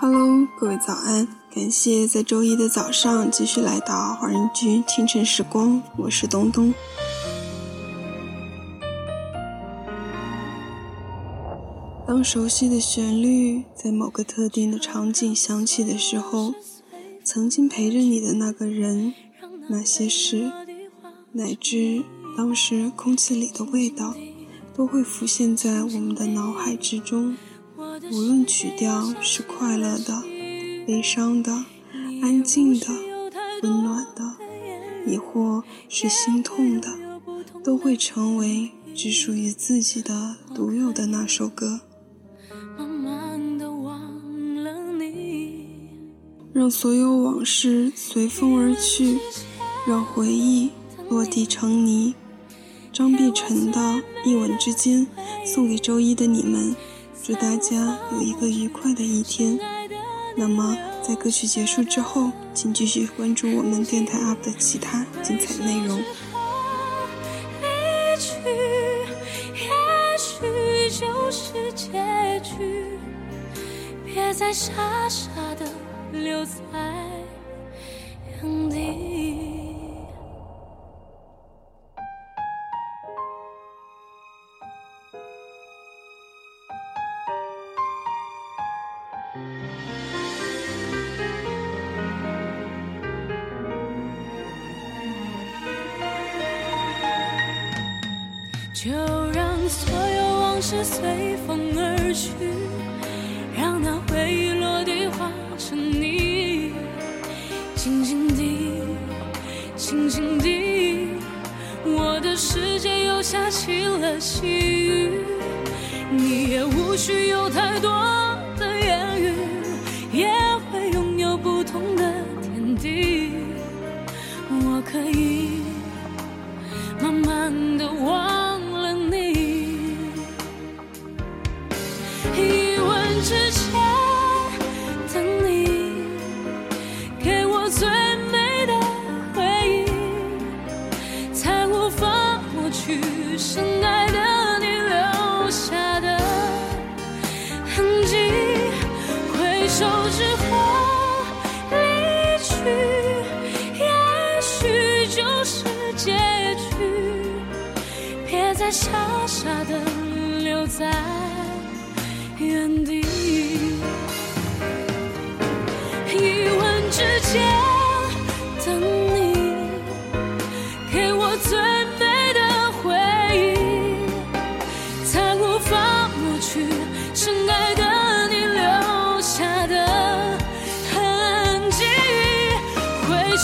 Hello，各位早安！感谢在周一的早上继续来到华人居清晨时光，我是东东。当熟悉的旋律在某个特定的场景响起的时候，曾经陪着你的那个人、那些事，乃至当时空气里的味道，都会浮现在我们的脑海之中。无论曲调是快乐的、悲伤的、安静的、温暖的，亦或是心痛的，都会成为只属于自己的独有的那首歌。让所有往事随风而去，让回忆落地成泥。张碧晨的《一吻之间》送给周一的你们，祝大家有一个愉快的一天。那么，在歌曲结束之后，请继续关注我们电台 UP 的其他精彩内容。别再傻傻的。留在原地。就让所有往事随风而去，让那回忆落地化。成泥，静静地，静静地，我的世界又下起了细雨，你也无需有太多之前等你给我最美的回忆，才无法抹去深爱的你留下的痕迹。回首之后离去，也许就是结局，别再傻傻的留在原地。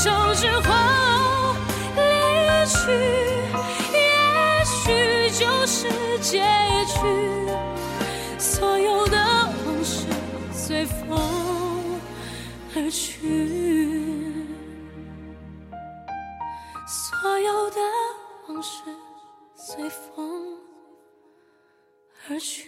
手之后离去，也许就是结局。所有的往事随风而去，所有的往事随风而去。